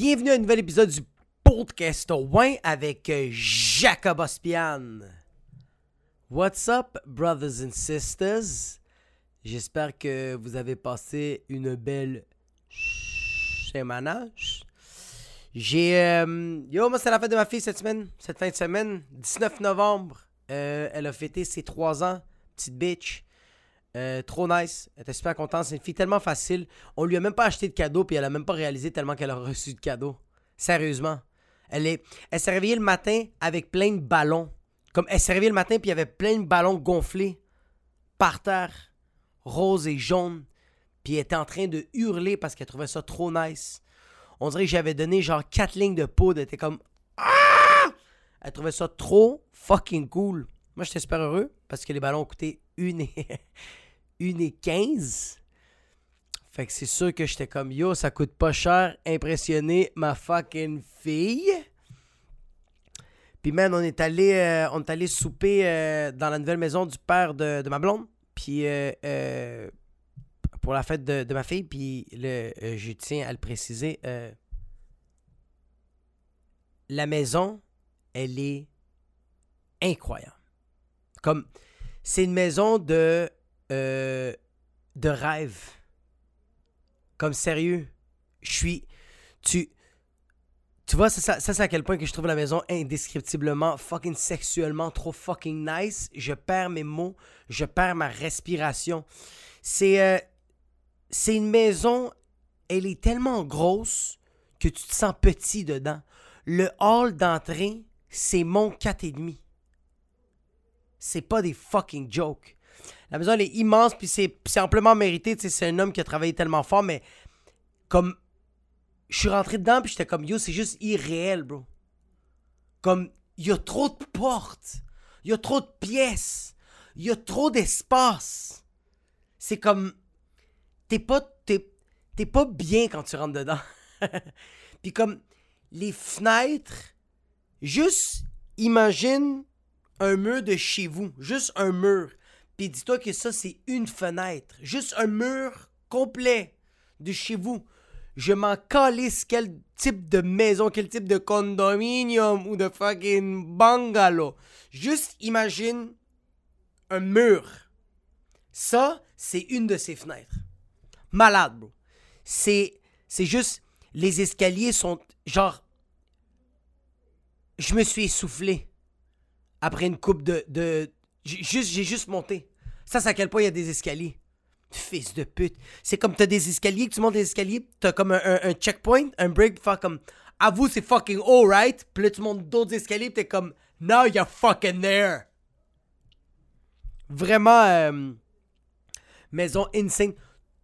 Bienvenue à un nouvel épisode du podcast Win avec euh, Jacob Ospian. What's up, brothers and sisters? J'espère que vous avez passé une belle semaine. J'ai. euh, Yo, moi, c'est la fête de ma fille cette semaine, cette fin de semaine, 19 novembre. Euh, elle a fêté ses 3 ans, petite bitch. Euh, trop nice. Elle était super contente. C'est une fille tellement facile. On lui a même pas acheté de cadeau, puis elle a même pas réalisé tellement qu'elle a reçu de cadeau. Sérieusement. Elle est, elle s'est réveillée le matin avec plein de ballons. Comme elle s'est réveillée le matin, puis il y avait plein de ballons gonflés par terre, rose et jaune. Puis elle était en train de hurler parce qu'elle trouvait ça trop nice. On dirait que j'avais donné genre 4 lignes de poudre. Elle était comme Ah! Elle trouvait ça trop fucking cool. Moi, j'étais super heureux parce que les ballons ont coûté une et, une et 15. Fait que c'est sûr que j'étais comme yo, ça coûte pas cher, impressionner ma fucking fille. Puis man, on est allé, euh, on est allé souper euh, dans la nouvelle maison du père de, de ma blonde. Puis euh, pour la fête de, de ma fille. Puis le, je tiens à le préciser, la maison, elle est incroyable. Comme c'est une maison de euh, de rêve. Comme sérieux, je suis tu tu vois ça, c'est à quel point que je trouve la maison indescriptiblement fucking sexuellement trop fucking nice. Je perds mes mots, je perds ma respiration. C'est euh, c'est une maison, elle est tellement grosse que tu te sens petit dedans. Le hall d'entrée, c'est mon 4,5. C'est pas des fucking jokes. La maison, elle est immense, puis c'est amplement mérité. C'est un homme qui a travaillé tellement fort, mais comme. Je suis rentré dedans, puis j'étais comme, yo, c'est juste irréel, bro. Comme, il y a trop de portes. Il y a trop de pièces. Il y a trop d'espace. C'est comme. T'es pas. Pas bien quand tu rentres dedans. puis comme, les fenêtres. Juste imagine un mur de chez vous. Juste un mur. Puis dis-toi que ça, c'est une fenêtre. Juste un mur complet de chez vous. Je m'en calisse quel type de maison, quel type de condominium ou de fucking bungalow. Juste imagine un mur. Ça, c'est une de ces fenêtres. Malade, bro. C'est, c'est juste, les escaliers sont genre. Je me suis essoufflé après une coupe de. de j'ai juste, monté. Ça, c'est à quel point il y a des escaliers. Fils de pute. C'est comme t'as des escaliers, que tu montes des escaliers, t'as comme un, checkpoint, un break, faire comme. Avoue, c'est fucking alright. Puis là, tu montes d'autres escaliers, t'es comme. Now you're fucking there. Vraiment. euh, maison insane.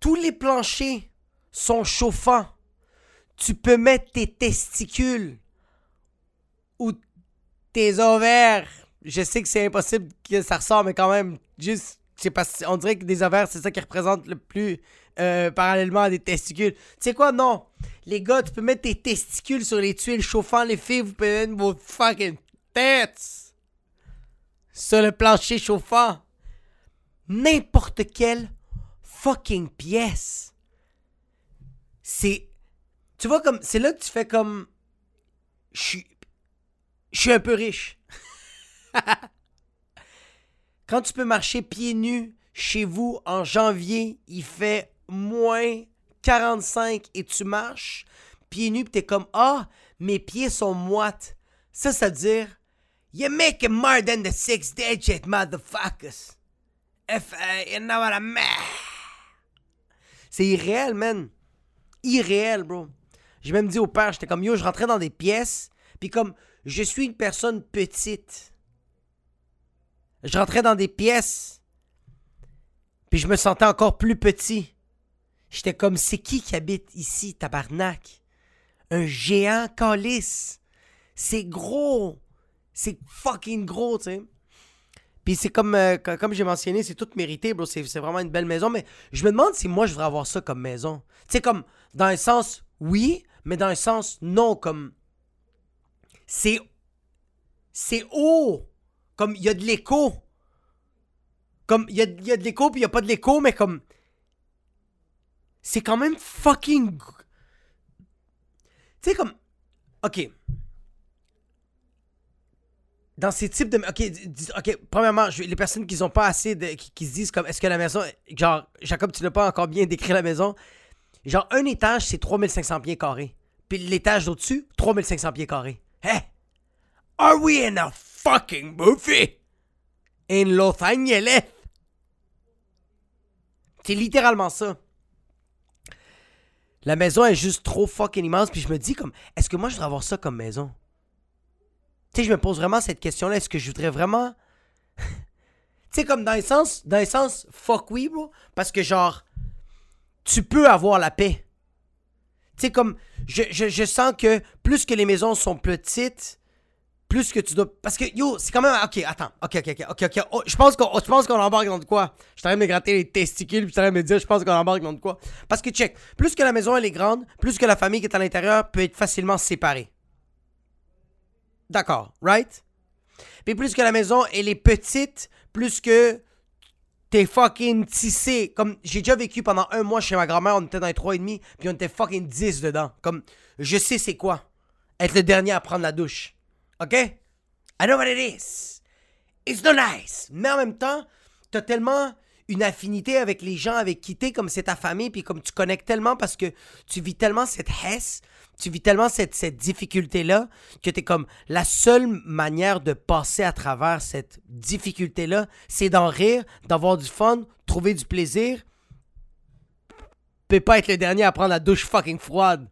Tous les planchers sont chauffants. Tu peux mettre tes testicules ou tes ovaires. Je sais que c'est impossible que ça ressort, mais quand même, juste, c'est parce on dirait que des ovaires, c'est ça qui représente le plus euh, parallèlement à des testicules. Tu sais quoi, non. Les gars, tu peux mettre tes testicules sur les tuiles chauffant. Les filles, vous pouvez mettre vos fucking têtes sur le plancher chauffant. N'importe quelle fucking pièce. C'est. Tu vois, comme. C'est là que tu fais comme. Je suis. Je suis un peu riche. Quand tu peux marcher pieds nus chez vous en janvier, il fait moins 45 et tu marches pieds nus, pis t'es comme Ah, mes pieds sont moites. Ça, ça veut dire You make more than the six digit, motherfuckers. If, uh, you know what I mean. C'est irréel, man. Irréel, bro. J'ai même dit au père, j'étais comme yo, je rentrais dans des pièces, puis comme je suis une personne petite. Je rentrais dans des pièces, puis je me sentais encore plus petit. J'étais comme c'est qui qui habite ici, tabarnak? Un géant calice. C'est gros. C'est fucking gros, tu sais. Puis c'est comme, euh, co- comme j'ai mentionné, c'est tout mérité, bro. C'est c'est vraiment une belle maison. Mais je me demande si moi, je voudrais avoir ça comme maison. Tu sais, comme, dans un sens, oui, mais dans un sens, non. Comme, c'est. C'est haut. Comme, il y a de l'écho. Comme, il y a, y a de l'écho, puis il y a pas de l'écho, mais comme. C'est quand même fucking. Tu sais, comme. Ok. Dans ces types de. Ok, premièrement, les personnes qui ont pas assez de. qui, se disent comme. Est-ce que la maison. Genre, Jacob, tu n'as pas encore bien décrit la maison? Genre, un étage, c'est 3500 pieds carrés. Puis l'étage d'au-dessus, 3500 pieds carrés. Hey! Are we in a fucking movie? In Los Angeles? C'est littéralement ça. La maison est juste trop fucking immense, puis je me dis comme, est-ce que moi je voudrais avoir ça comme maison? Tu sais, je me pose vraiment cette question-là, est-ce que je voudrais vraiment... tu sais, comme dans le sens, dans le sens, fuck oui, bro, parce que genre, tu peux avoir la paix. Tu sais, comme, je, je, je sens que plus que les maisons sont petites, plus que tu dois. Parce que, yo, c'est quand même. Ok, attends. Ok, ok, ok, ok, ok. Oh, je pense qu'on pense qu'on embarque dans de quoi? Je suis en train de me gratter les testicules, puis je suis de me dire, je pense qu'on embarque dans de quoi? Parce que, check, plus que la maison, elle est grande, plus que la famille qui est à l'intérieur peut être facilement séparée. D'accord, right? Puis plus que la maison, elle est petite, plus que t'es fucking tissé. Comme, j'ai déjà vécu pendant un mois chez ma grand-mère, on était dans les trois et demi, puis on était fucking 10 dedans. Comme, je sais c'est quoi. Être le dernier à prendre la douche. OK? I know what it is. It's not nice. Mais en même temps, t'as tellement une affinité avec les gens avec qui t'es, comme c'est ta famille, puis comme tu connectes tellement parce que tu vis tellement cette hesse, tu vis tellement cette, cette difficulté-là, que t'es comme la seule manière de passer à travers cette difficulté-là, c'est d'en rire, d'avoir du fun, trouver du plaisir, peut pas être le dernier à prendre la douche fucking froide.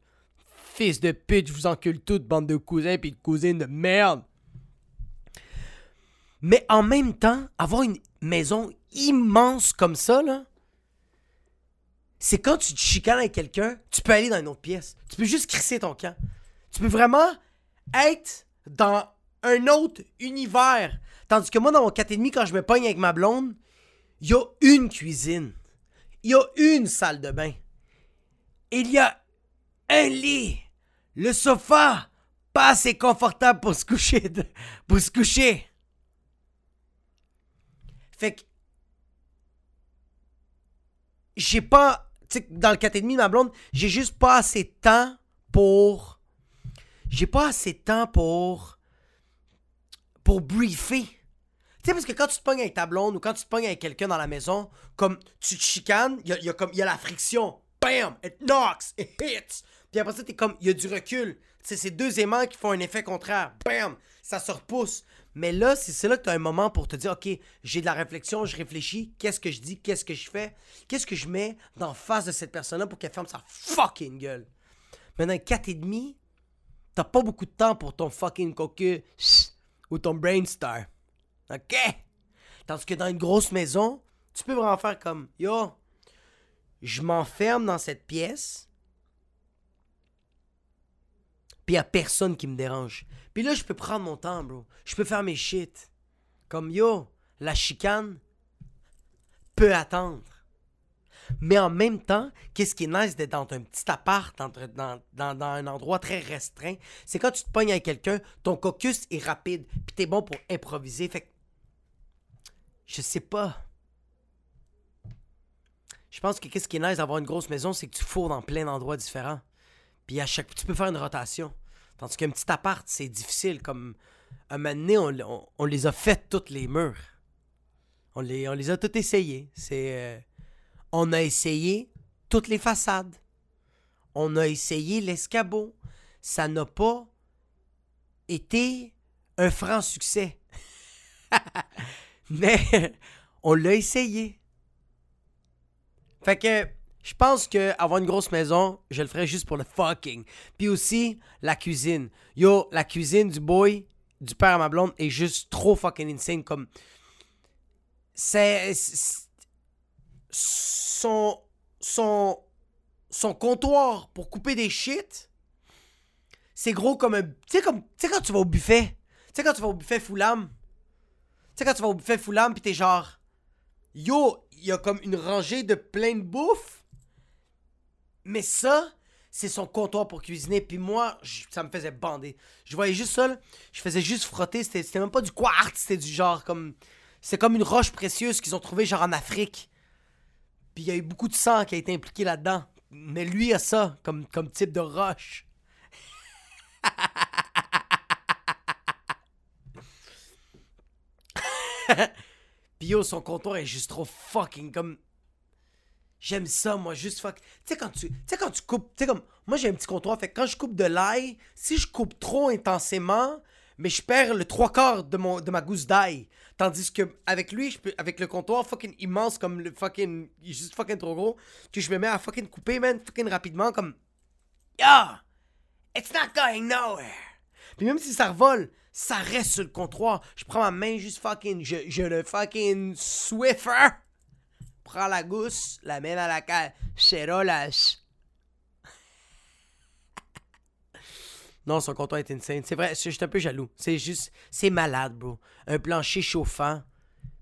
Fils de pute, je vous encule toutes, bande de cousins puis de cousines de merde. Mais en même temps, avoir une maison immense comme ça, là, c'est quand tu te chicanes avec quelqu'un, tu peux aller dans une autre pièce. Tu peux juste crisser ton camp. Tu peux vraiment être dans un autre univers. Tandis que moi, dans mon 4,5, quand je me pogne avec ma blonde, il y a une cuisine. Il y a une salle de bain. Il y a un lit. Le sofa, pas assez confortable pour se coucher. pour se coucher. Fait que. J'ai pas. Tu sais, dans le 4,5 de ma blonde, j'ai juste pas assez de temps pour. J'ai pas assez de temps pour. Pour briefer. Tu sais, parce que quand tu te pognes avec ta blonde ou quand tu te pognes avec quelqu'un dans la maison, comme tu te chicanes, il y a, y a la friction. Bam! It knocks! It hits! Puis après ça, t'es comme, il y a du recul. C'est deux aimants qui font un effet contraire. Bam! Ça se repousse. Mais là, c'est là que tu as un moment pour te dire, OK, j'ai de la réflexion, je réfléchis, qu'est-ce que je dis, qu'est-ce que je fais, qu'est-ce que je mets dans face de cette personne-là pour qu'elle ferme sa fucking gueule? Maintenant, 4,5, t'as pas beaucoup de temps pour ton fucking cocu ou ton brainstar. OK? Tandis que dans une grosse maison, tu peux vraiment faire comme Yo, je m'enferme dans cette pièce, puis y a personne qui me dérange. Puis là, je peux prendre mon temps, bro. Je peux faire mes shit. Comme Yo, la chicane peut attendre. Mais en même temps, qu'est-ce qui est nice d'être dans un petit appart, dans un endroit très restreint, c'est quand tu te pognes avec quelqu'un, ton caucus est rapide, puis t'es bon pour improviser. Fait que, je sais pas. Je pense que qu'est-ce qui est nice d'avoir une grosse maison, c'est que tu fourres dans plein d'endroits différents. À chaque tu peux faire une rotation. Tandis qu'un petit appart, c'est difficile. Comme un moment donné, on, les a fait toutes les murs. On les, a toutes essayés. Euh, on a essayé toutes les façades. On a essayé l'escabeau. Ça n'a pas été un franc succès. Mais on l'a essayé. Fait que je pense que avoir une grosse maison, je le ferais juste pour le fucking. Puis aussi la cuisine. Yo, la cuisine du boy, du père à ma blonde est juste trop fucking insane comme c'est son son son comptoir pour couper des shit. C'est gros comme un tu sais comme tu sais quand tu vas au buffet, tu sais quand tu vas au buffet Foulam. Tu sais quand tu vas au buffet Foulam puis t'es genre Yo, il y a comme une rangée de plein de bouffe. Mais ça, c'est son comptoir pour cuisiner. Puis moi, ça me faisait bander. Je voyais juste ça, je faisais juste frotter. C'était même pas du quartz, c'était du genre comme. C'est comme une roche précieuse qu'ils ont trouvée genre en Afrique. Puis il y a eu beaucoup de sang qui a été impliqué là-dedans. Mais lui a ça comme, comme type de roche. Puis yo, son comptoir est juste trop fucking comme. J'aime ça, moi, juste fuck. Tu sais, quand tu, tu sais, quand tu coupes, tu sais, comme, moi j'ai un petit comptoir, fait quand je coupe de l'ail, si je coupe trop intensément, mais je perds le trois quarts de, mon, de ma gousse d'ail. Tandis que avec lui, je peux, avec le comptoir fucking immense, comme le fucking, il est juste fucking trop gros, que je me mets à fucking couper, man, fucking rapidement, comme, yeah, it's not going nowhere. Puis même si ça revole, ça reste sur le comptoir. Je prends ma main juste fucking, je, je le fucking Swiffer prends la gousse, la mets dans la cale, lâche. Non, son comptoir est insane. C'est vrai, je suis un peu jaloux. C'est juste, c'est malade, bro. Un plancher chauffant,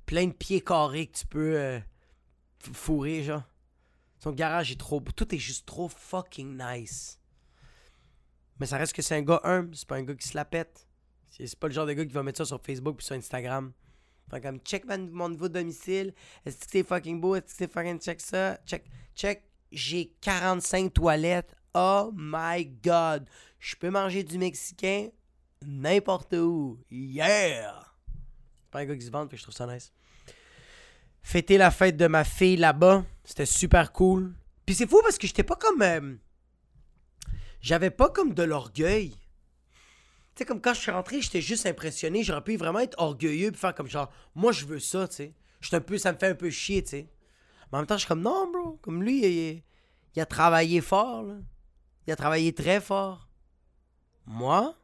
plein de pieds carrés que tu peux euh, fourrer, genre. Son garage est trop beau. Tout est juste trop fucking nice. Mais ça reste que c'est un gars humble, c'est pas un gars qui se la pète. C'est pas le genre de gars qui va mettre ça sur Facebook puis sur Instagram. Fait comme, check mon nouveau domicile. Est-ce que c'est fucking beau? Est-ce que c'est fucking check ça? Check, check. J'ai 45 toilettes. Oh my god. Je peux manger du mexicain n'importe où. Yeah! C'est pas un gars qui se vante, je trouve ça nice. Fêter la fête de ma fille là-bas. C'était super cool. Puis c'est fou parce que j'étais pas comme. Euh, j'avais pas comme de l'orgueil sais, comme quand je suis rentré, j'étais juste impressionné. J'aurais pu vraiment être orgueilleux et faire comme genre, moi je veux ça, tu sais. un peu, ça me fait un peu chier, tu sais. Mais en même temps, je suis comme, non, bro. Comme lui, il, a travaillé fort, là. Il a travaillé très fort. Moi,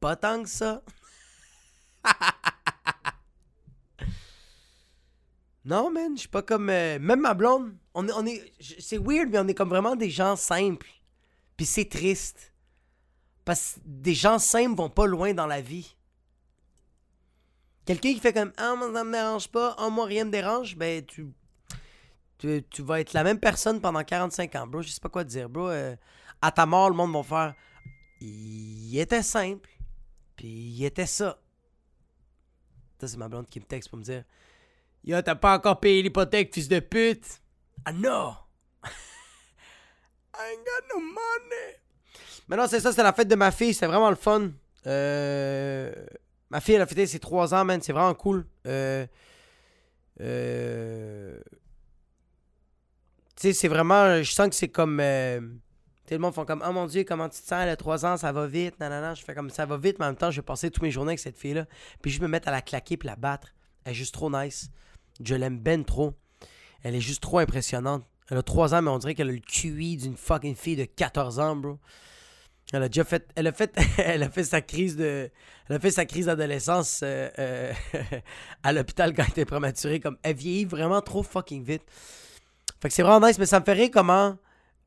pas tant que ça. non, man, je suis pas comme. Euh, même ma blonde, on. On est c'est weird, mais on est comme vraiment des gens simples. Puis c'est triste. Parce que des gens simples vont pas loin dans la vie. Quelqu'un qui fait comme Ah, moi, ça me dérange pas, ah, moi, rien me dérange, ben, tu, tu, vas être la même personne pendant 45 ans, bro. Je sais pas quoi te dire, bro. Euh, à ta mort, le monde va faire Il était simple, puis il était ça. Ça, c'est ma blonde qui me texte pour me dire Yo, t'as pas encore payé l'hypothèque, fils de pute. Ah non! I ain't got no money! Mais non, c'est ça, c'est la fête de ma fille. C'était vraiment le fun. Euh, ma fille, elle a fêté ses 3 ans, man. C'est vraiment cool. Euh, euh, tu sais, c'est vraiment. Je sens que c'est comme. tout le monde font comme Oh mon Dieu, comment tu te sens? Elle a 3 ans, ça va vite. Nanana. Je fais comme ça va vite, mais en même temps, je vais passer toutes mes journées avec cette fille-là. Puis je me mettre à la claquer puis la battre. Elle est juste trop nice. Je l'aime ben trop. Elle est juste trop impressionnante. Elle a 3 ans, mais on dirait qu'elle a le QI d'une fucking fille de 14 ans, bro. Elle a déjà fait, elle a fait, elle a fait sa crise de, elle a fait sa crise d'adolescence euh, euh, à l'hôpital quand elle était prématurée. Comme, elle vieillit vraiment trop fucking vite. Fait que c'est vraiment nice, mais ça me fait rire comment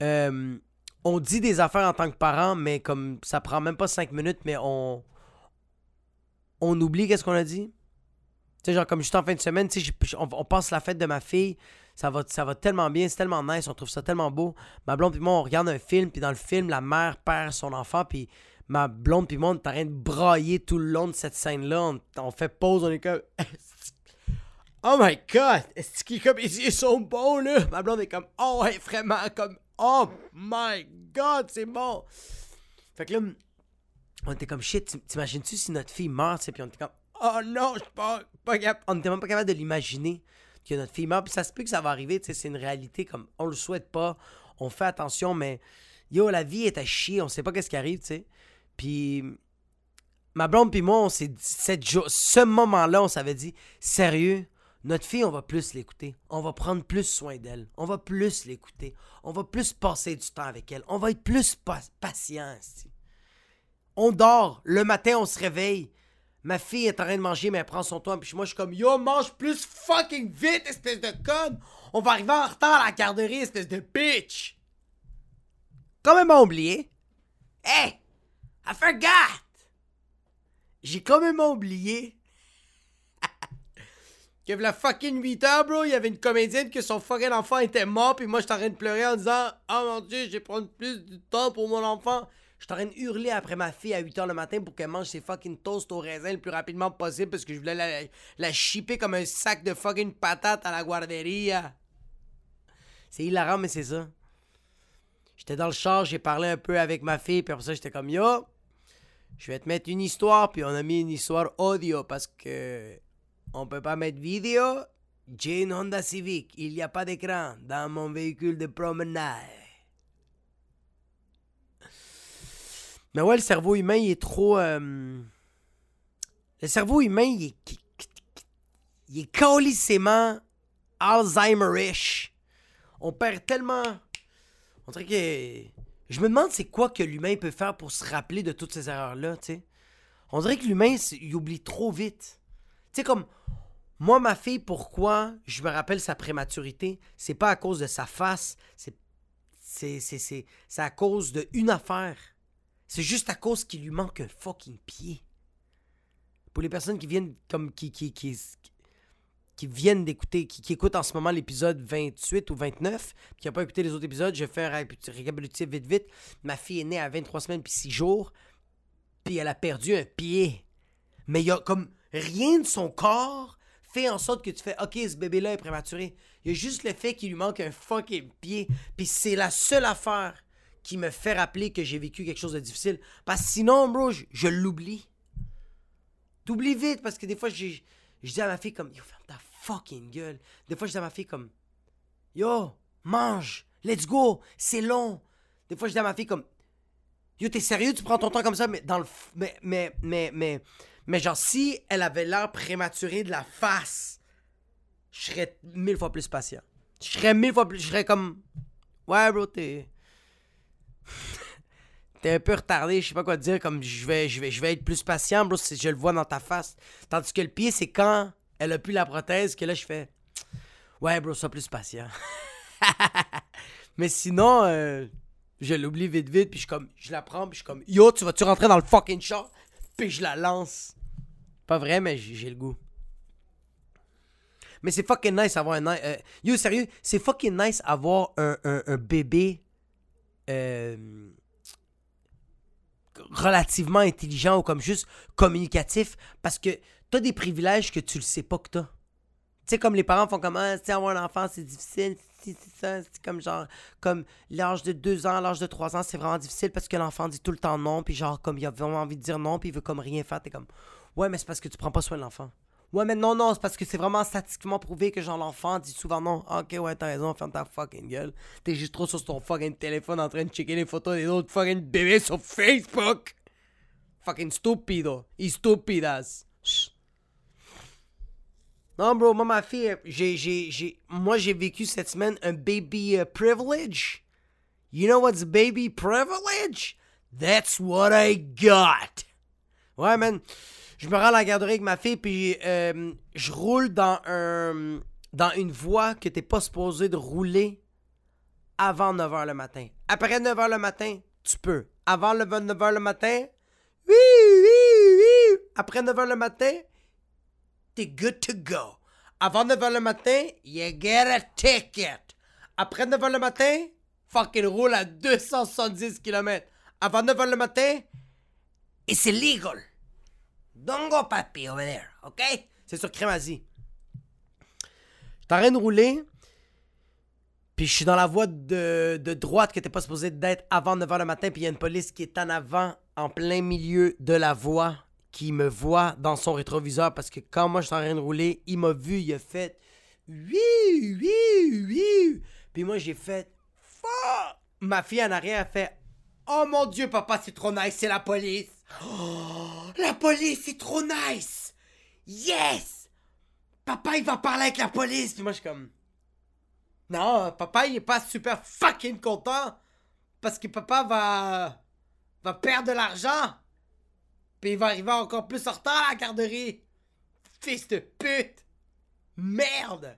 euh, on dit des affaires en tant que parent, mais comme ça prend même pas cinq minutes, mais on, on oublie qu'est-ce qu'on a dit. Tu sais, genre comme juste en fin de semaine, tu sais, on, on passe la fête de ma fille. Ça va, ça va tellement bien, c'est tellement nice, on trouve ça tellement beau. Ma blonde puis moi, on regarde un film, puis dans le film, la mère perd son enfant, puis ma blonde puis moi, on est en train de brailler tout le long de cette scène-là. On, fait pause, on est comme... oh my God! Est-ce qu'il comme... Ils sont bons, là! Ma blonde est comme... Oh, ouais, vraiment, comme... Oh my God, c'est bon! Fait que là, on était comme shit, t'imagines-tu si notre fille meurt, puis on était comme... Oh non, je suis pas, pas capable. On était même pas capable de l'imaginer que notre fille meurt. Puis ça se peut que ça va arriver, c'est une réalité comme on le souhaite pas, on fait attention, mais yo, la vie est à chier, on sait pas qu'est-ce qui arrive, tu sais. Puis ma blonde puis moi, on s'est cette ce moment-là, on s'avait dit sérieux, notre fille, on va plus l'écouter. On va prendre plus soin d'elle. On va plus l'écouter. On va plus passer du temps avec elle. On va être plus patient. On dort. Le matin, on se réveille. Ma fille est en train de manger, mais elle prend son temps. Puis moi, je suis comme, yo, mange plus fucking vite, espèce de conne. On va arriver en retard à la garderie, espèce de bitch. Quand même oublié. Hey, I forgot. J'ai quand même oublié que la fucking 8 heures, bro, il y avait une comédienne que son fucking enfant était mort, puis moi, j'étais en train de pleurer en disant, oh mon dieu, je vais prendre plus de temps pour mon enfant. Je suis en hurler après ma fille à 8h le matin pour qu'elle mange ses fucking toasts au raisin le plus rapidement possible parce que je voulais la, la chipper comme un sac de fucking patates à la guarderia. C'est hilarant, mais c'est ça. J'étais dans le char, j'ai parlé un peu avec ma fille, puis après ça, j'étais comme Yo, je vais te mettre une histoire, puis on a mis une histoire audio parce que on peut pas mettre vidéo. J'ai une Honda Civic. Il n'y a pas d'écran dans mon véhicule de promenade. Mais ouais, le cerveau humain, il est trop. euh, Le cerveau humain, il est. Il est colissément Alzheimerish. On perd tellement. On dirait que. Je me demande c'est quoi que l'humain peut faire pour se rappeler de toutes ces erreurs-là, tu sais. On dirait que l'humain, il oublie trop vite. Tu sais, comme. Moi, ma fille, pourquoi je me rappelle sa prématurité? C'est pas à cause de sa face. C'est, c'est à cause d'une affaire. C'est juste à cause qu'il lui manque un fucking pied. Pour les personnes qui viennent comme qui qui qui, viennent d'écouter, qui, qui écoutent en ce moment l'épisode 28 ou 29, qui n'ont pas écouté les autres épisodes, je vais faire un petit récapitulatif vite vite. Ma fille est née à 23 semaines puis 6 jours, puis elle a perdu un pied. Mais il y a comme rien de son corps fait en sorte que tu fais OK, ce bébé-là est prématuré. Il y a juste le fait qu'il lui manque un fucking pied. Puis c'est la seule affaire qui me fait rappeler que j'ai vécu quelque chose de difficile. Parce que sinon, bro, je, je l'oublie. T'oublies vite parce que des fois, j'ai, je dis à ma fille comme Yo, ferme ta fucking gueule. Des fois, je dis à ma fille comme Yo, mange, let's go, c'est long. Des fois, je dis à ma fille comme Yo, t'es sérieux, tu prends ton temps comme ça, mais dans le. Mais, mais, mais, mais, mais genre, si elle avait l'air prématurée de la face, je serais mille fois plus patient. Je serais mille fois plus. Je serais comme. Ouais, bro, t'es. T'es un peu retardé, je sais pas quoi dire, comme je vais, je vais, je vais être plus patient, bro, si je le vois dans ta face. Tandis que le pied, c'est quand elle a plus la prothèse que là, je fais. Ouais, bro, sois plus patient. Mais sinon, euh, je l'oublie vite, vite, puis je, comme, je la prends, puis je comme, yo, tu vas-tu rentrer dans le fucking chat? Puis je la lance. Pas vrai, mais j'ai le goût. Mais c'est fucking nice avoir un. euh, yo, sérieux, c'est fucking nice avoir un bébé. Euh, relativement intelligent ou comme juste communicatif parce que t'as des privilèges que tu le sais pas que t'as. Tu sais, comme les parents font comme, ah, avoir un enfant, c'est difficile, c'est ça, c'est comme genre, comme l'âge de 2 ans, l'âge de 3 ans, c'est vraiment difficile parce que l'enfant dit tout le temps non, puis genre, comme il a vraiment envie de dire non, puis il veut comme rien faire, t'es comme, ouais, mais c'est parce que tu prends pas soin de l'enfant. Ouais, mais non, non, c'est parce que c'est vraiment statistiquement prouvé que genre l'enfant dit souvent non. Ah, Ok, ouais, t'as raison, ferme ta fucking gueule. T'es juste trop sur ton fucking téléphone en train de checker les photos des autres fucking bébés sur Facebook. Fucking stupido. Y stupidas. Non, bro, moi, ma fille, j'ai, j'ai, j'ai, moi, j'ai vécu cette semaine un baby uh, privilege. You know what's baby privilege? That's what I got. Ouais, man. Je me rends à la garderie avec ma fille, puis euh, je roule dans un dans une voie que t'es pas supposé de rouler avant 9h le matin. Après 9h le matin, tu peux. Avant le 9h le matin, oui, oui, oui. Après 9h le matin, t'es good to go. Avant 9h le matin, you get a ticket. Après 9h le matin, fucking roule à 270 km. Avant 9h le matin, it's illegal. Don't go papi over there, ok? C'est sur Crémazie. J'étais en train de rouler, puis je suis dans la voie de, droite que t'es pas supposé d'être avant 9h le matin, puis il y a une police qui est en avant, en plein milieu de la voie, qui me voit dans son rétroviseur, parce que quand moi je suis en train de rouler, il m'a vu, il a fait oui, oui, oui. Puis moi j'ai fait fuck. Ma fille en arrière a fait Oh mon dieu, papa, c'est trop nice, c'est la police. Oh, la police, c'est trop nice. Yes. Papa, il va parler avec la police. Puis moi, je suis comme. Non, papa, il est pas super fucking content. Parce que papa va. va perdre de l'argent. Puis il va arriver encore plus en retard à la garderie. Fils de pute. Merde.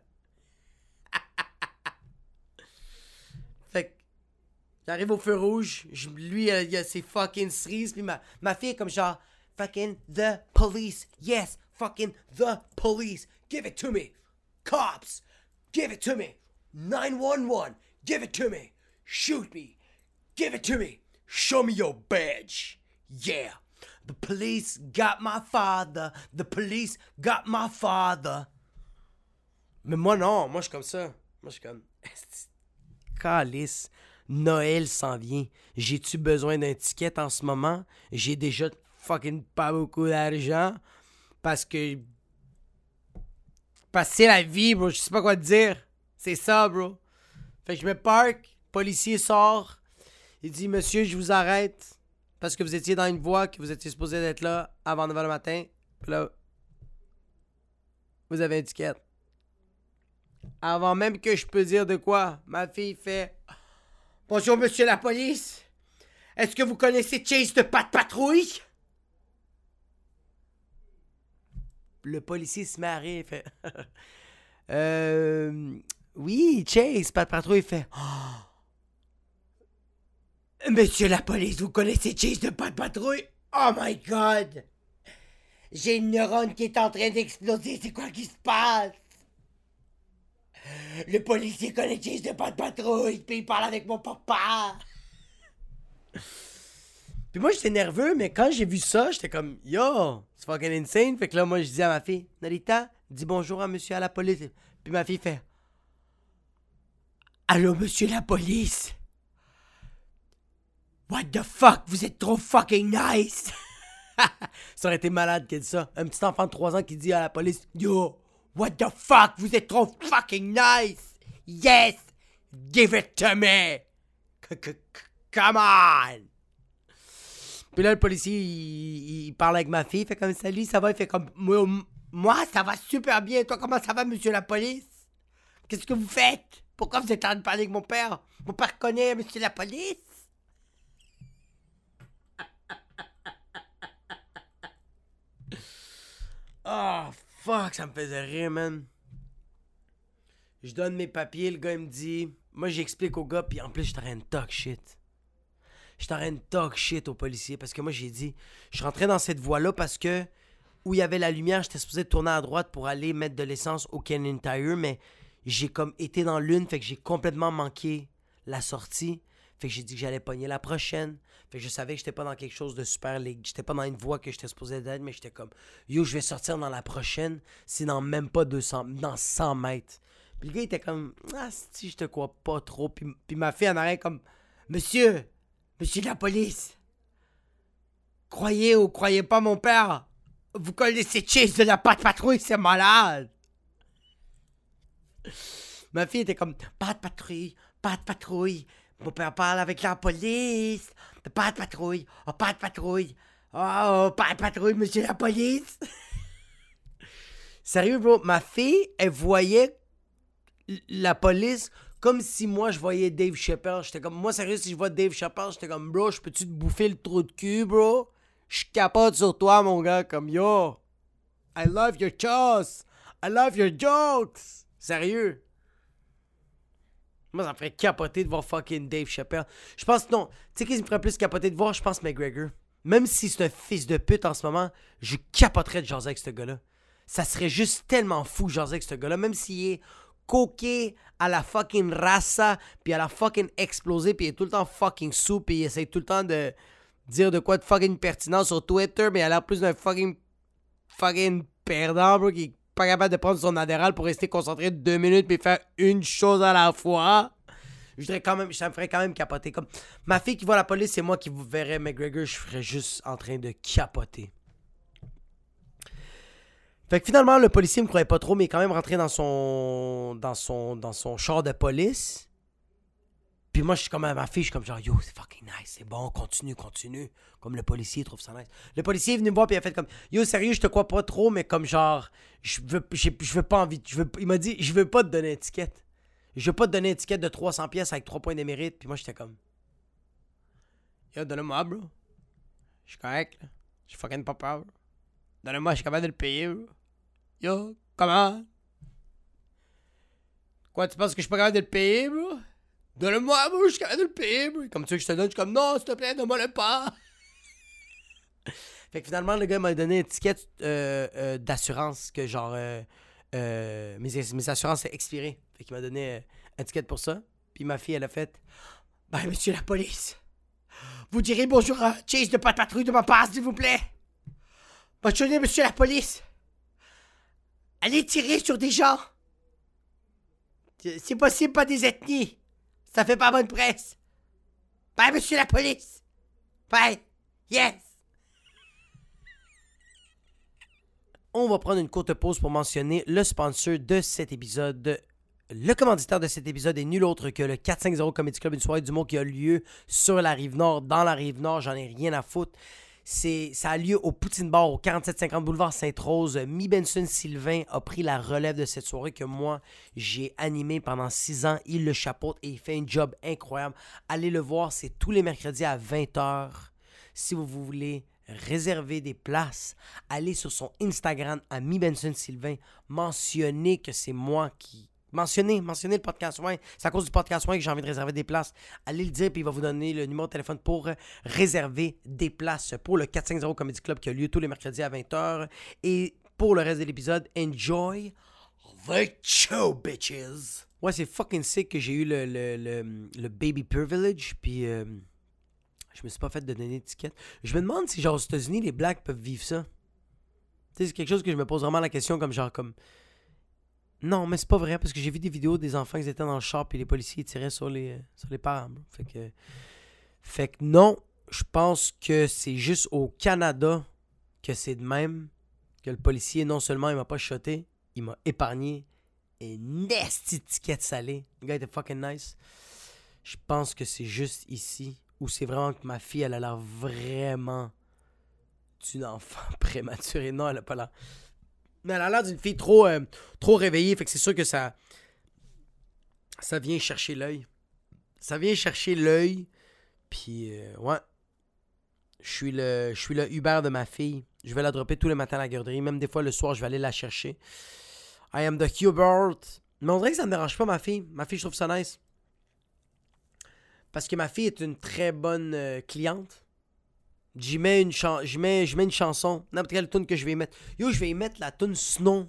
fait que. J'arrive au feu rouge, je- lui, euh, il a ses fucking cerises, puis ma, ma fille comme genre, fucking the police, yes, fucking the police, give it to me. Cops, give it to me. 911, give it to me. Shoot me, give it to me. Show me your badge. Yeah. The police got my father. The police got my father. Mais moi, non. Moi, je suis comme ça. Moi, je suis comme. Calice. Noël s'en vient. J'ai-tu besoin d'un ticket en ce moment? J'ai déjà fucking pas beaucoup d'argent. Parce que Passer la vie, bro. Je sais pas quoi te dire. C'est ça, bro. Fait que je me parque. Policier sort. Il dit Monsieur, je vous arrête. Parce que vous étiez dans une voie, que vous étiez supposé d'être là avant 9h le matin. Puis là, vous avez une étiquette. Avant même que je peux dire de quoi, ma fille fait Bonjour, monsieur la police. Est-ce que vous connaissez Chase de Pat Patrouille? Le policier se marie et fait Euh. Oui, Chase, Pat Patrouille fait Monsieur la police, vous connaissez Chase de Pat Patrouille? Oh my god! J'ai une neurone qui est en train d'exploser, c'est quoi qui se passe? Le policier Chase de Pat Patrouille, puis il parle avec mon papa! Puis moi, j'étais nerveux, mais quand j'ai vu ça, j'étais comme Yo, c'est fucking insane. Fait que là, moi, je dis à ma fille Narita, dis bonjour à monsieur à la police. Puis ma fille fait Allô, monsieur la police? What the fuck? Vous êtes trop fucking nice! ça aurait été malade qu'elle dise ça. Un petit enfant de 3 ans qui dit à la police Yo, what the fuck? Vous êtes trop fucking nice! Yes! Give it to me! Come on! Puis là, le policier, il, parle avec ma fille, il fait comme salut, ça va, il fait comme moi, ça va super bien. Toi, comment ça va, monsieur la police? Qu'est-ce que vous faites? Pourquoi vous êtes en train de parler avec mon père? Mon père connaît monsieur la police? Oh, fuck, ça me faisait rire, man. Je donne mes papiers, le gars, il me dit. Moi, j'explique au gars, puis en plus, je train de talk shit. Je train de talk shit au policier parce que moi, j'ai dit. Je rentré dans cette voie-là parce que où il y avait la lumière, j'étais supposé tourner à droite pour aller mettre de l'essence au Canyon Tire, mais j'ai comme été dans l'une, fait que j'ai complètement manqué la sortie. Fait que j'ai dit que j'allais pogner la prochaine. Fait que je savais que j'étais pas dans quelque chose de super J'étais pas dans une voie que j'étais supposé d'être, mais j'étais comme Yo, je vais sortir dans la prochaine. C'est dans même pas 200, dans 100 mètres. Puis le gars était comme Ah, si, je te crois pas trop. Puis, puis ma fille en arrière comme Monsieur, monsieur de la police. Croyez ou croyez pas mon père. Vous connaissez Chase de la patrouille, c'est malade. Ma fille était comme Pas de patrouille, pas de patrouille. Mon père parle avec la police. Pas de patrouille. Oh, pas de patrouille. Oh, pas de patrouille, monsieur la police. Sérieux, bro, ma fille, elle voyait la police comme si moi je voyais Dave Chappelle. J'étais comme, moi, sérieux, si je vois Dave Chappelle, j'étais comme, bro, je peux-tu te bouffer le trou de cul, bro? Je capote sur toi, mon gars, comme, yo, I love your choice. I love your jokes. Sérieux. Moi, ça me ferait capoter de voir fucking Dave Chappelle. Je pense, non. Tu sais qui me ferait plus capoter de voir? Je pense McGregor. Même si c'est un fils de pute en ce moment, je capoterais de jaser avec ce gars-là. Ça serait juste tellement fou de jaser avec ce gars-là. Même s'il est coqué à la fucking raça, puis à la fucking exploser, puis il est tout le temps fucking sous, puis il essaie tout le temps de dire de quoi de fucking pertinent sur Twitter, mais il a l'air plus d'un fucking fucking perdant, bro, qui pas capable de prendre son adhéral pour rester concentré deux minutes puis faire une chose à la fois. Je dirais quand même, ça me ferait quand même capoter. Comme ma fille qui voit la police, c'est moi qui vous verrais McGregor, je serais juste en train de capoter. Fait que finalement, le policier me croyait pas trop, mais il est quand même rentré dans son, dans son, dans son char de police. Puis moi, je suis comme à ma fille, je suis comme genre, yo, c'est fucking nice, c'est bon, continue, continue. Comme le policier trouve ça nice. Le policier est venu me voir, puis il a fait comme, yo, sérieux, je te crois pas trop, mais comme genre, je veux, je veux pas envie, je veux, il m'a dit, je veux pas te donner étiquette. Je veux pas te donner étiquette de 300 pièces avec 3 points de mérite. Puis moi, j'étais comme, yo, donne-moi, bro. Je suis correct, là. Je suis fucking pas peur, Donne-moi, je suis capable de le payer, bro. Yo, comment? Quoi, tu penses que je suis pas capable de le payer, bro? Donne-le-moi, moi, je suis capable de le payer. Comme tu veux que je te donne, je suis comme non, s'il te plaît, donne-moi le pas. fait que finalement, le gars m'a donné une étiquette euh, euh, d'assurance que genre euh, mes, mes assurances expirées. Fait qu'il m'a donné une étiquette pour ça. Puis ma fille, elle a fait Ben, monsieur la police, vous direz bonjour à Chase de patrouille de ma part, s'il vous plaît. Bonjour, monsieur la police. Allez tirer sur des gens. C'est possible, pas des ethnies. Ça fait pas bonne presse. Bye, monsieur la police. Bye. Yes. on va prendre une courte pause pour mentionner le sponsor de cet épisode. Le commanditaire de cet épisode est nul autre que le 450 Comedy Club, une soirée du mot qui a lieu sur la rive nord, dans la rive nord, j'en ai rien à foutre. C'est, ça a lieu au Poutine Bar, au 4750 boulevard Sainte-Rose. Mi Benson Sylvain a pris la relève de cette soirée que moi, j'ai animée pendant six ans. Il le chapeaute et il fait un job incroyable. Allez le voir, c'est tous les mercredis à 20h. Si vous voulez réserver des places, allez sur son Instagram à Mi Benson Sylvain. Mentionnez que c'est moi qui, Mentionnez, mentionnez le podcast Wine. C'est à cause du podcast Wine que j'ai envie de réserver des places. Allez le dire, puis il va vous donner le numéro de téléphone pour réserver des places pour le 450 Comedy Club qui a lieu tous les mercredis à 20h. Et pour le reste de l'épisode, enjoy the show, bitches! Ouais, c'est fucking sick que j'ai eu le, le, le, baby privilege, puis euh, je me suis pas fait de donner d'étiquette. Je me demande si, genre, aux États-Unis, les blacks peuvent vivre ça. Tu sais, c'est quelque chose que je me pose vraiment la question, comme genre, comme non, mais c'est pas vrai parce que j'ai vu des vidéos des enfants qui étaient dans le shop et les policiers tiraient sur les, sur les parents. Fait que, fait que non, je pense que c'est juste au Canada que c'est de même que le policier, non seulement il m'a pas shoté, il m'a épargné une nasty étiquette salée. Le gars était fucking nice. Je pense que c'est juste ici où c'est vraiment que ma fille, elle a l'air vraiment d'une enfant prématurée. Non, elle a pas l'air. Mais elle a l'air d'une fille trop, euh, trop réveillée, fait que c'est sûr que ça. Ça vient chercher l'œil. Ça vient chercher l'œil. Puis, euh, ouais. Je suis le, je le Uber de ma fille. Je vais la dropper tous les matins à la garderie. Même des fois, le soir, je vais aller la chercher. I am the Hubert. Mais on dirait que ça ne me dérange pas, ma fille. Ma fille, je trouve ça nice. Parce que ma fille est une très bonne euh, cliente. J'y mets une, mets, mets une chanson, n'importe quelle tune que je vais mettre. Yo, je vais y mettre la tune Snow.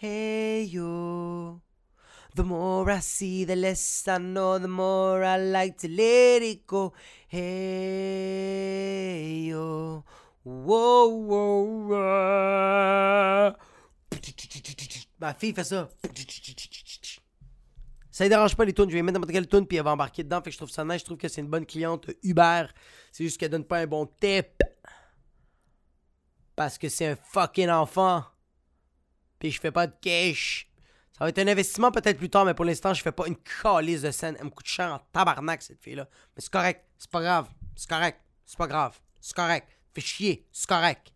Hey yo, the more I see, the less I know, the more I like to let it go. Hey yo, whoa, whoa, whoa. Ma fille fait ça. Ça ne dérange pas les tunes. Je vais mettre n'importe quelle tune puis elle va embarquer dedans. Fait que je trouve ça nice. Je trouve que c'est une bonne cliente Uber. C'est juste qu'elle donne pas un bon tip. Parce que c'est un fucking enfant. Puis je fais pas de cash. Ça va être un investissement peut-être plus tard, mais pour l'instant, je fais pas une calice de scène. Elle me coûte cher en tabarnak, cette fille-là. Mais c'est correct. C'est pas grave. C'est correct. C'est pas grave. C'est correct. Fais chier. C'est correct.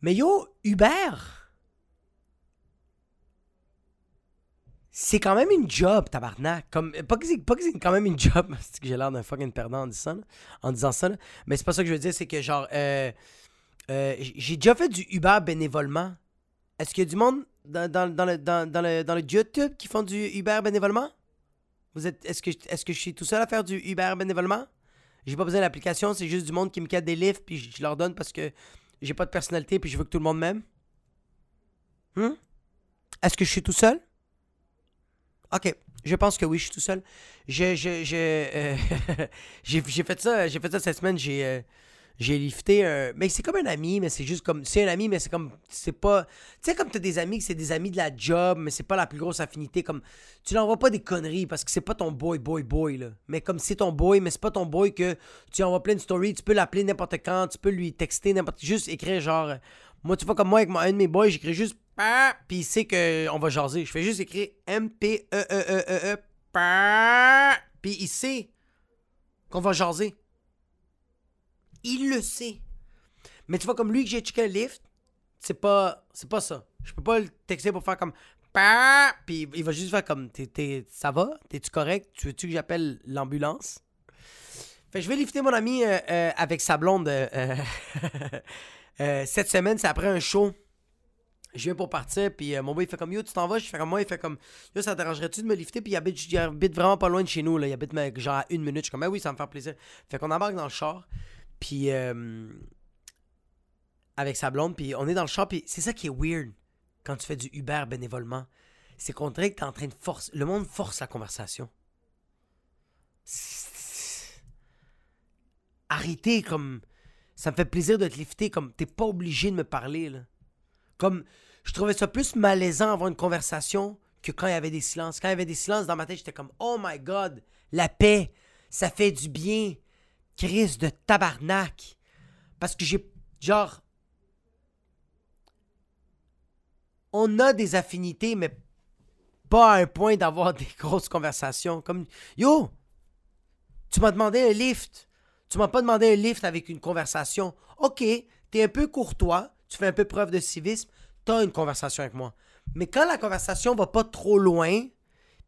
Mais yo, Uber c'est quand même une job, tabarnak. Comme, pas que c'est, pas que c'est quand même une job. Que j'ai l'air d'un fucking perdant en disant, en disant ça. Mais c'est pas ça que je veux dire. C'est que, genre, euh, euh, j'ai déjà fait du Uber bénévolement. Est-ce qu'il y a du monde dans, dans, le, dans, dans, le, dans le YouTube qui font du Uber bénévolement? Est-ce, que, est-ce que je suis tout seul à faire du Uber bénévolement? J'ai pas besoin d'application, c'est juste du monde qui me cadre des livres, puis je, leur donne parce que j'ai pas de personnalité, puis je veux que tout le monde m'aime. Hmm? Est-ce que je suis tout seul? OK. Je pense que oui, je suis tout seul. Je, euh, j'ai, fait ça, j'ai fait ça cette semaine. J'ai, euh, j'ai lifté un. Mais c'est comme un ami, mais c'est juste comme. C'est un ami, mais c'est comme. C'est pas. Tu sais, comme t'as des amis c'est des amis de la job, mais c'est pas la plus grosse affinité. Comme. Tu n'envoies pas des conneries parce que c'est pas ton boy, boy, boy, là. Mais comme c'est ton boy, mais c'est pas ton boy que tu envoies plein de stories, tu peux l'appeler n'importe quand, tu peux lui texter n'importe. Juste écrire genre. Moi, tu vois, comme moi, avec un de mes boys, j'écris juste puis il sait qu'on va jaser. Je fais juste écrire M-P-E-E-E-E-E. Puis il sait qu'on va jaser. Il le sait. Mais tu vois, comme lui que j'ai checké le lift, c'est pas, c'est pas ça. Je peux pas le texter pour faire comme. Puis il va juste faire comme. ça va? T'es-tu correct? Tu veux-tu que j'appelle l'ambulance? Fait je vais lifter mon ami euh, euh, avec sa blonde euh, cette semaine. C'est après un show je viens pour partir, puis euh, mon boy, il fait comme Yo, tu t'en vas? Je fais comme moi, il fait comme Yo, ça t'arrangerait-tu de me lifter? Puis il habite, il habite vraiment pas loin de chez nous, là. Il habite genre à une minute. Je suis comme, ah oui, ça me fait plaisir. Fait qu'on embarque dans le char, puis euh, avec sa blonde, puis on est dans le char, puis c'est ça qui est weird quand tu fais du Uber bénévolement. C'est qu'on dirait que t'es en train de forcer. Le monde force la conversation. Arrêtez, comme. Ça me fait plaisir de te lifter, comme. T'es pas obligé de me parler, là. Comme je trouvais ça plus malaisant avoir une conversation que quand il y avait des silences. Quand il y avait des silences dans ma tête, j'étais comme Oh my god, la paix, ça fait du bien. Crise de tabarnak. Parce que j'ai. Genre. on a des affinités, mais pas à un point d'avoir des grosses conversations. Comme, yo, tu m'as demandé un lift. Tu m'as pas demandé un lift avec une conversation. Ok, t'es un peu courtois, tu fais un peu preuve de civisme, t'as une conversation avec moi. Mais quand la conversation va pas trop loin,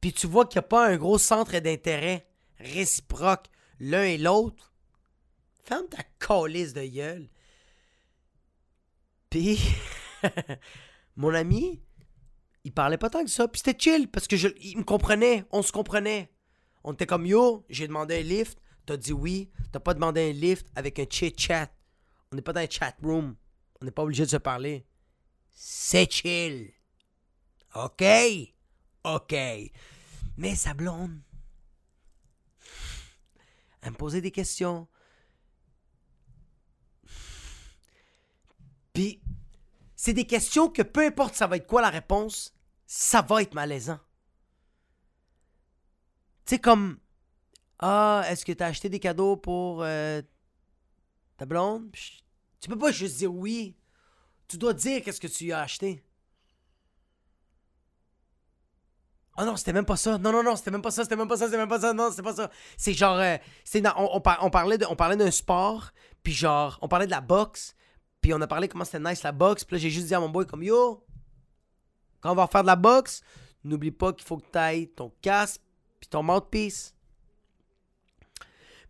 puis tu vois qu'il n'y a pas un gros centre d'intérêt réciproque l'un et l'autre, ferme ta colisse de gueule. Puis, mon ami, il parlait pas tant que ça. Puis c'était chill parce que je, il me comprenait, on se comprenait. On était comme yo, j'ai demandé un lift, t'as dit oui, t'as pas demandé un lift avec un chit-chat. On n'est pas dans un chat room. On n'est pas obligé de se parler. C'est chill. OK? OK. Mais sa blonde, elle me posait des questions. Puis, c'est des questions que peu importe ça va être quoi la réponse, ça va être malaisant. Tu sais, comme Ah, est-ce que tu as acheté des cadeaux pour euh, ta blonde? Tu peux pas juste dire oui. Tu dois dire qu'est-ce que tu as acheté. Ah non, c'était même pas ça. Non, non, non, c'était même pas ça, c'était même pas ça, c'était même pas ça. Non, c'était pas ça. C'est genre. Euh, on, parlait on parlait d'un sport, puis genre, on parlait de la boxe, puis on a parlé comment c'était nice la boxe. Puis là, j'ai juste dit à mon boy, comme yo, quand on va faire de la boxe, n'oublie pas qu'il faut que tu ailles ton casque, puis ton mouthpiece.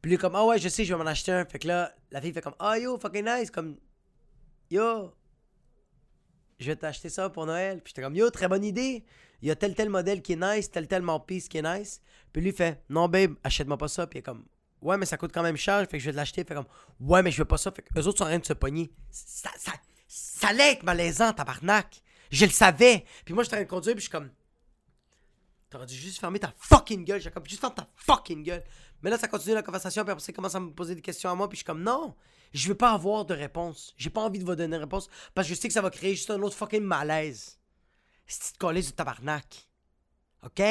Puis lui, comme, ah ouais, je sais, je vais m'en acheter un. Fait que là, la fille fait comme, ah yo, fucking nice. Comme, yo, je vais t'acheter ça pour Noël. Puis j'étais comme, yo, très bonne idée il y a tel tel modèle qui est nice, tel tel piece qui est nice. Puis lui fait non babe, achète-moi pas ça. Puis il est comme ouais mais ça coûte quand même cher, fait que je vais te l'acheter. Fait comme ouais mais je veux pas ça. Fait que eux autres sont en train de se pogner. Ça, ça, ça allait être malaisant, tabarnak. Je le savais. Puis moi je suis en train de conduire puis je suis comme T'aurais dû juste fermer ta fucking gueule. J'ai juste fermer ta fucking gueule. Mais là, ça continue la conversation. Puis après, ça commence à me poser des questions à moi. Puis je suis comme, non, je veux pas avoir de réponse. J'ai pas envie de vous donner une réponse. Parce que je sais que ça va créer juste un autre fucking malaise. C'est de coller du tabarnak. OK?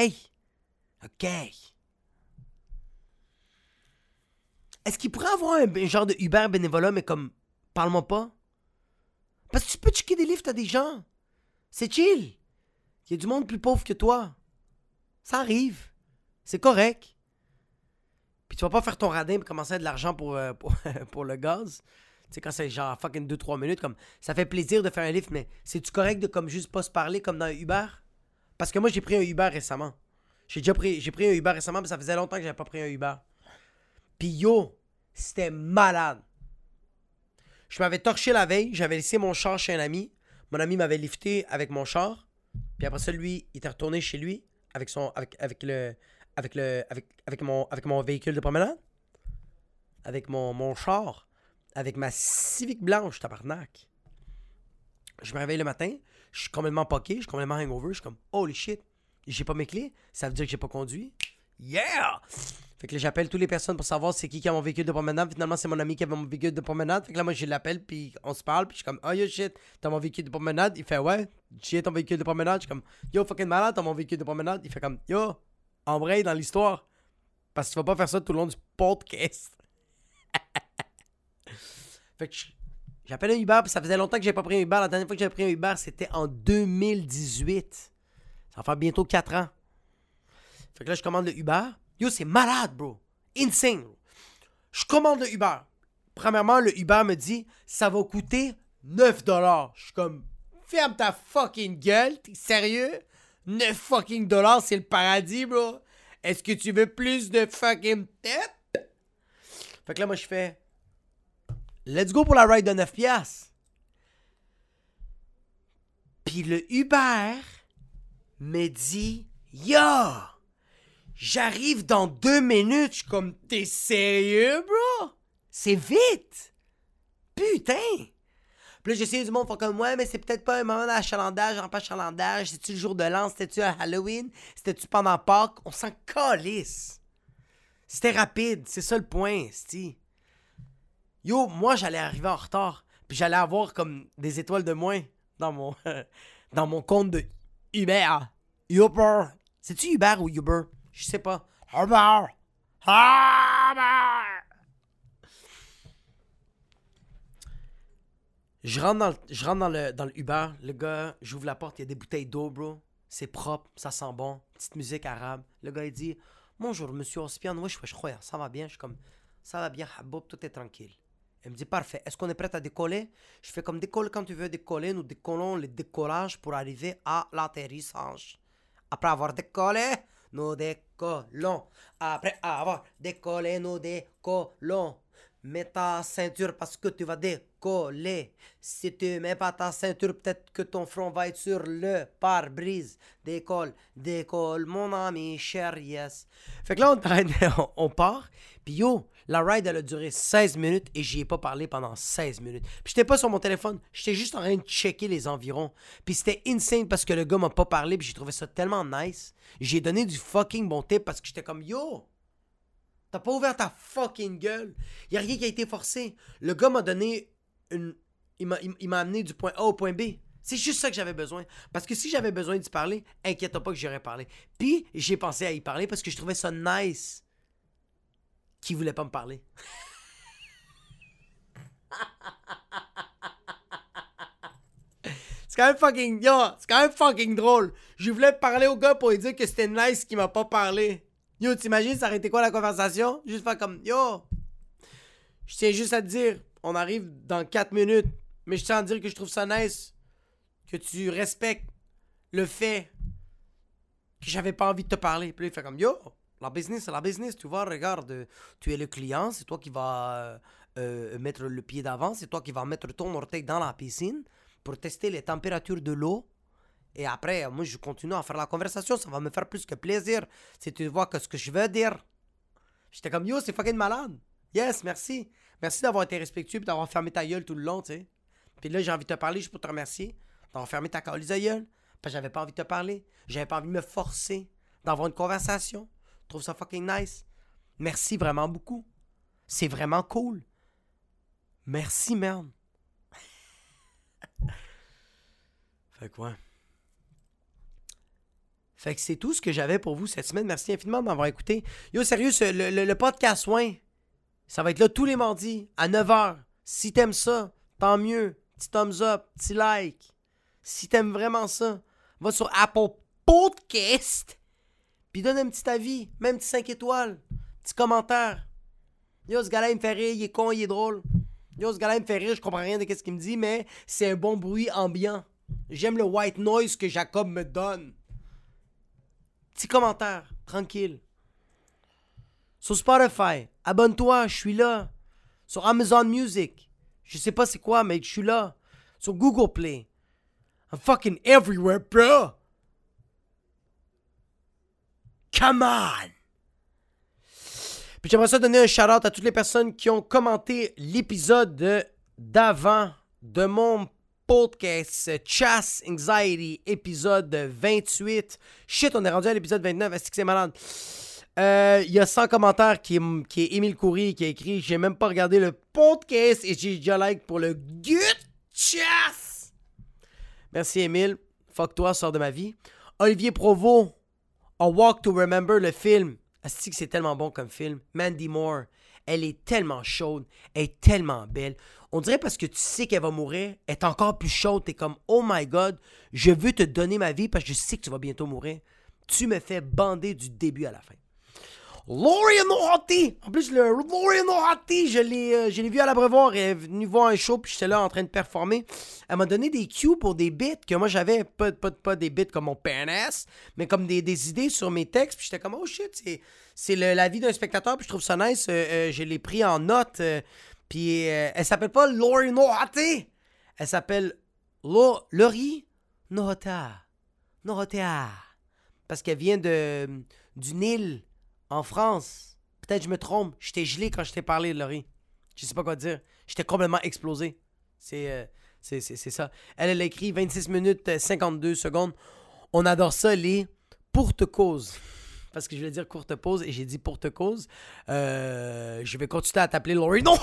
OK. Est-ce qu'il pourrait avoir un, genre de Uber bénévolat, mais comme, parle-moi pas? Parce que tu peux checker des livres à des gens. C'est chill. Il y a du monde plus pauvre que toi. Ça arrive. C'est correct. Puis tu vas pas faire ton radin et commencer à de l'argent pour, euh, pour, pour, le gaz. Tu sais, quand c'est genre fucking 2-3 minutes, comme ça fait plaisir de faire un lift, mais c'est-tu correct de comme juste pas se parler comme dans Uber? Parce que moi, j'ai pris un Uber récemment. J'ai déjà pris, un Uber récemment, mais ça faisait longtemps que j'avais pas pris un Uber. Puis yo, c'était malade. Je m'avais torché la veille, j'avais laissé mon char chez un ami. Mon ami m'avait lifté avec mon char. Puis après ça, lui, il était retourné chez lui avec son avec le avec le avec, avec mon avec mon véhicule de promenade? Avec mon, mon char? Avec ma Civic blanche, tabarnak. Je me réveille le matin, je suis complètement poqué, je suis complètement hangover, je suis comme holy shit, j'ai pas mes clés, ça veut dire que j'ai pas conduit. Yeah! Fait que là, j'appelle toutes les personnes pour savoir c'est qui qui a mon véhicule de promenade. Finalement, c'est mon ami qui avait mon véhicule de promenade. Fait que là, moi, je l'appelle, puis on se parle, puis je suis comme, oh yo shit, t'as mon véhicule de promenade? Il fait, ouais, j'ai ton véhicule de promenade. Je suis comme, yo fucking malade, t'as mon véhicule de promenade. Il fait comme, yo, embraye dans l'histoire. Parce que tu vas pas faire ça tout le long du podcast. Fait que j'appelle un Uber, puis ça faisait longtemps que j'ai pas pris un Uber. La dernière fois que j'ai pris un Uber, c'était en 2018. Ça va faire bientôt 4 ans. Fait que là, je commande le Uber. Yo, c'est malade, bro. Insane. Je commande le Uber. Premièrement, le Uber me dit, ça va coûter 9 dollars. Je suis comme, ferme ta fucking gueule. T'es sérieux? 9 fucking dollars, c'est le paradis, bro. Est-ce que tu veux plus de fucking tête? Fait que là, moi, je fais, Let's go pour la ride de 9 piastres. Puis le Uber me dit Yo, j'arrive dans deux minutes. Je suis comme T'es sérieux, bro? C'est vite! Putain! Puis là, j'essaie du monde, font comme Ouais, mais c'est peut-être pas un moment d'achalandage, en pas achalandage. C'est-tu le jour de l'an? C'était-tu à Halloween? C'était-tu pendant Pâques? On s'en calisse. C'était rapide, c'est ça le point, Sti. Yo, moi, j'allais arriver en retard. Puis j'allais avoir comme des étoiles de moins dans mon, dans mon compte de Uber. Uber. C'est-tu Uber ou Uber? Je sais pas. Uber. Uber. Je rentre dans le, je rentre dans le, dans le. Le gars, j'ouvre la porte, il y a des bouteilles d'eau, bro. C'est propre, ça sent bon. Petite musique arabe. Le gars, il dit Bonjour, monsieur Ospian. Moi, je, crois, ça va bien. Je suis comme Ça va bien, Haboub, tout est tranquille. Il me dit Parfait. Est-ce qu'on est prêt à décoller? Je fais comme décolle quand tu veux décoller. Nous décollons le décollage pour arriver à l'atterrissage. Après avoir décollé, nous décollons. Après avoir décollé, nous décollons. Mets ta ceinture parce que tu vas décoller. Si tu mets pas ta ceinture, peut-être que ton front va être sur le pare-brise. Décolle, décolle, mon ami cher, yes. Fait que là, on, part. Puis yo, la ride, elle a duré 16 minutes et j'y ai pas parlé pendant 16 minutes. Puis j'étais pas sur mon téléphone, j'étais juste en train de checker les environs. Puis c'était insane parce que le gars m'a pas parlé, puis j'ai trouvé ça tellement nice. J'ai donné du fucking bon tip parce que j'étais comme yo. T'as pas ouvert ta fucking gueule. Y a rien qui a été forcé. Le gars m'a donné une. Il m'a amené du point A au point B. C'est juste ça que j'avais besoin. Parce que si j'avais besoin d'y parler, inquiète pas que j'aurais parlé. Puis j'ai pensé à y parler parce que je trouvais ça nice qui voulait pas me parler. c'est quand même fucking. Yo, c'est quand même fucking drôle. Je voulais parler au gars pour lui dire que c'était nice qu'il m'a pas parlé. Yo, t'imagines, ça aurait été quoi la conversation? Juste faire comme Yo, je tiens juste à te dire, on arrive dans 4 minutes, mais je tiens à te dire que je trouve ça nice que tu respectes le fait que j'avais pas envie de te parler. Puis il fait comme Yo, la business, c'est la business. Tu vois, regarde, tu es le client, c'est toi qui vas euh, mettre le pied d'avant, c'est toi qui vas mettre ton orteil dans la piscine pour tester les températures de l'eau. Et après, moi, je continue à faire la conversation. Ça va me faire plus que plaisir si tu vois que ce que je veux dire. J'étais comme, yo, c'est fucking malade. Yes, merci. Merci d'avoir été respectueux et d'avoir fermé ta gueule tout le long, tu sais. Puis là, j'ai envie de te parler juste pour te remercier d'avoir fermé ta gueule. Parce que j'avais pas envie de te parler. J'avais pas envie de me forcer d'avoir une conversation trouve ça fucking nice. Merci vraiment beaucoup. C'est vraiment cool. Merci, merde. fait quoi? Fait que c'est tout ce que j'avais pour vous cette semaine. Merci infiniment de m'avoir écouté. Yo, sérieux, le, le, podcast soin, ça va être là tous les mardis à 9h. Si t'aimes ça, tant mieux. Petit thumbs up, petit like. Si t'aimes vraiment ça, va sur Apple Podcast puis donne un petit avis, même petit 5 étoiles, petit commentaire. Yo, ce gars-là, il me fait rire, il est con, il est drôle. Yo, ce gars-là, me fait rire, je comprends rien de ce qu'il me dit, mais c'est un bon bruit ambiant. J'aime le white noise que Jacob me donne. Petit commentaire, tranquille. Sur Spotify, abonne-toi, je suis là. Sur Amazon Music, je sais pas c'est quoi, mais je suis là. Sur Google Play. I'm fucking everywhere, bro. Come on! Puis j'aimerais ça donner un shout-out à toutes les personnes qui ont commenté l'épisode d'avant de mon podcast Chass Anxiety, épisode 28. Shit, on est rendu à l'épisode 29. Est-ce que c'est malade? Euh, il y a 100 commentaires qui est, qui est Émile Coury qui a écrit J'ai même pas regardé le podcast et j'ai déjà like pour le good chass. Merci Émile. Fuck toi, sors de ma vie. Olivier Provo a Walk to Remember, le film. que c'est tellement bon comme film. Mandy Moore, elle est tellement chaude, elle est tellement belle. On dirait parce que tu sais qu'elle va mourir, elle est encore plus chaude. T'es comme, oh my god, je veux te donner ma vie parce que je sais que tu vas bientôt mourir. Tu me fais bander du début à la fin. Laurie Nohati! En plus, le Laurie Nohati, je l'ai, euh, je l'ai vu à l'abreuvoir. Elle est venue voir un show, puis j'étais là en train de performer. Elle m'a donné des cues pour des bits que moi j'avais, pas, pas, pas des bits comme mon PNS, mais comme des, idées sur mes textes. Puis j'étais comme, oh shit, c'est, c'est la vie d'un spectateur, puis je trouve ça nice. Euh, euh, je l'ai pris en note. Puis elle s'appelle pas Laurie Nohati! Elle s'appelle Laurie Nohata. Nohata. Parce qu'elle vient de, du Nil en France, peut-être je me trompe, j'étais gelé quand je t'ai parlé de Laurie. Je sais pas quoi dire. J'étais complètement explosé. Euh, c'est, c'est, ça. Elle, a écrit 26 minutes 52 euh, secondes. On adore ça, les pour te cause. Parce que je voulais dire courte pause et j'ai dit pour te cause. Euh, je vais continuer à t'appeler Laurie. Non,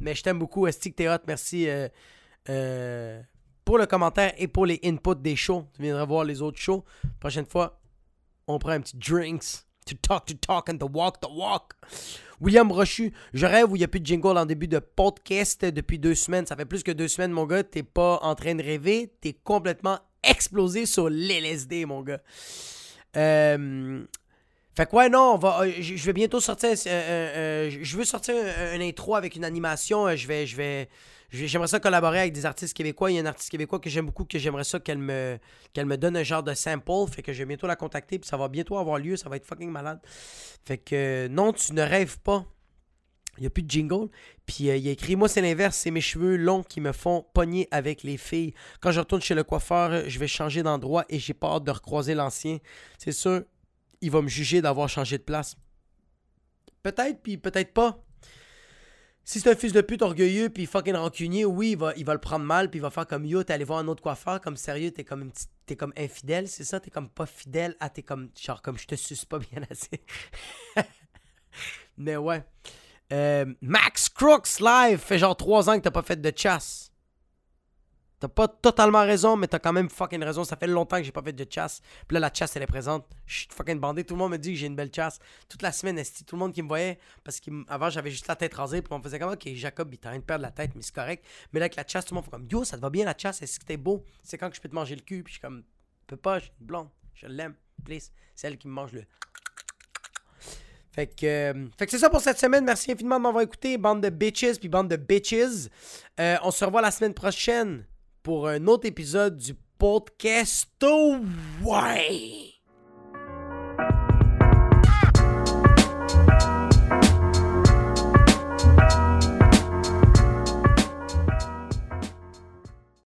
Mais je t'aime beaucoup, Estique t'es Merci pour le commentaire et pour les inputs des shows. Tu viendras voir les autres shows. Prochaine fois, on prend un petit drinks to talk, to talk, and to walk, to walk. William Rochu, je rêve où il n'y a plus de jingle en début de podcast depuis deux semaines. Ça fait plus que deux semaines, mon gars. T'es pas en train de rêver. T'es complètement explosé sur l'LSD, mon gars. Euh, fait que ouais, non, on va, euh, je vais bientôt sortir. Euh, je veux sortir un, intro avec une animation. Je vais, je vais, j'aimerais ça collaborer avec des artistes québécois. Il y a un artiste québécois que j'aime beaucoup, que j'aimerais ça qu'elle me, qu'elle me donne un genre de sample. Fait que je vais bientôt la contacter, puis ça va bientôt avoir lieu. Ça va être fucking malade. Fait que non, tu ne rêves pas. Il n'y a plus de jingle. Puis il a écrit Moi, c'est l'inverse, c'est mes cheveux longs qui me font pogner avec les filles. Quand je retourne chez le coiffeur, je vais changer d'endroit et j'ai peur de recroiser l'ancien. C'est sûr, il va me juger d'avoir changé de place. Peut-être, puis peut-être pas. Si c'est un fils de pute orgueilleux puis fucking rancunier, oui, il va, il va le prendre mal puis il va faire comme yo, t'es allé voir un autre coiffeur, comme sérieux, t'es comme t'es comme infidèle, c'est ça, t'es comme pas fidèle, ah t'es comme genre comme je te suce pas bien assez. Mais ouais. Euh, Max Crooks live fait genre trois ans que t'as pas fait de chasse. T'as pas totalement raison, mais t'as quand même fucking raison. Ça fait longtemps que j'ai pas fait de chasse. Puis là, la chasse, elle est présente. Je suis fucking bandé. Tout le monde me dit que j'ai une belle chasse. Toute la semaine, tout le monde qui me voyait, parce qu'avant, j'avais juste la tête rasée. Puis on me faisait comme, ok, Jacob, il est en train de perdre la tête, mais c'est correct. Mais là, avec la chasse, tout le monde fait comme, yo, ça te va bien la chasse? Est-ce que t'es beau? C'est quand que je peux te manger le cul? Puis je suis comme, peux pas, j'ai une blonde. Je l'aime. Please. C'est elle qui me mange le. Fait que, euh, que c'est ça pour cette semaine. Merci infiniment de m'avoir écouté. Bande de bitches, puis bande de bitches. Euh, on se revoit la semaine prochaine pour un autre épisode du podcast. Ouais!